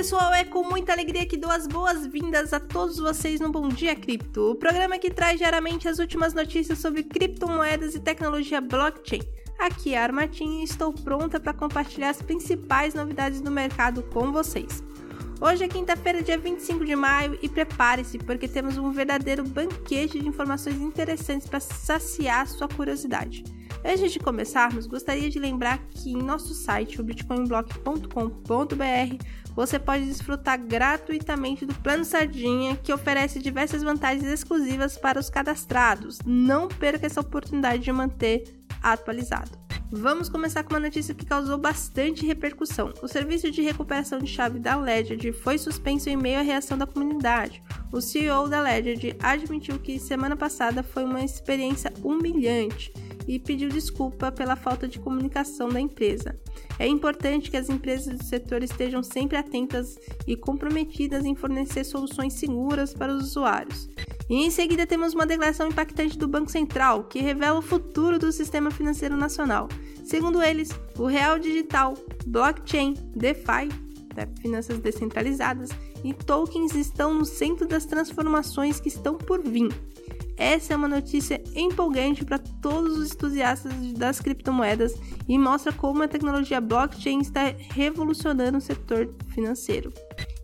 pessoal, é com muita alegria que dou as boas-vindas a todos vocês no Bom Dia Cripto, o programa que traz diariamente as últimas notícias sobre criptomoedas e tecnologia blockchain. Aqui é a Armatinha e estou pronta para compartilhar as principais novidades do mercado com vocês. Hoje é quinta-feira, dia 25 de maio, e prepare-se porque temos um verdadeiro banquete de informações interessantes para saciar sua curiosidade. Antes de começarmos, gostaria de lembrar que em nosso site, o bitcoinblock.com.br, você pode desfrutar gratuitamente do Plano Sardinha, que oferece diversas vantagens exclusivas para os cadastrados. Não perca essa oportunidade de manter atualizado. Vamos começar com uma notícia que causou bastante repercussão. O serviço de recuperação de chave da Ledger foi suspenso em meio à reação da comunidade. O CEO da Ledger admitiu que semana passada foi uma experiência humilhante e pediu desculpa pela falta de comunicação da empresa. É importante que as empresas do setor estejam sempre atentas e comprometidas em fornecer soluções seguras para os usuários. E em seguida temos uma declaração impactante do Banco Central, que revela o futuro do sistema financeiro nacional. Segundo eles, o real digital, blockchain, DeFi, né, finanças descentralizadas, e tokens estão no centro das transformações que estão por vir. Essa é uma notícia empolgante para todos os entusiastas das criptomoedas e mostra como a tecnologia blockchain está revolucionando o setor financeiro.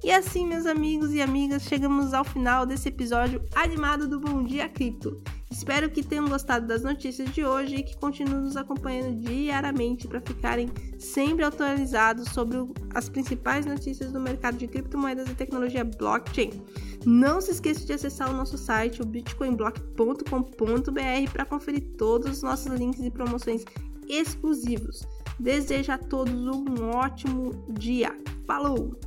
E assim, meus amigos e amigas, chegamos ao final desse episódio animado do Bom Dia Cripto. Espero que tenham gostado das notícias de hoje e que continuem nos acompanhando diariamente para ficarem sempre atualizados sobre as principais notícias do mercado de criptomoedas e tecnologia blockchain. Não se esqueça de acessar o nosso site, o bitcoinblock.com.br, para conferir todos os nossos links e promoções exclusivos. Desejo a todos um ótimo dia. Falou!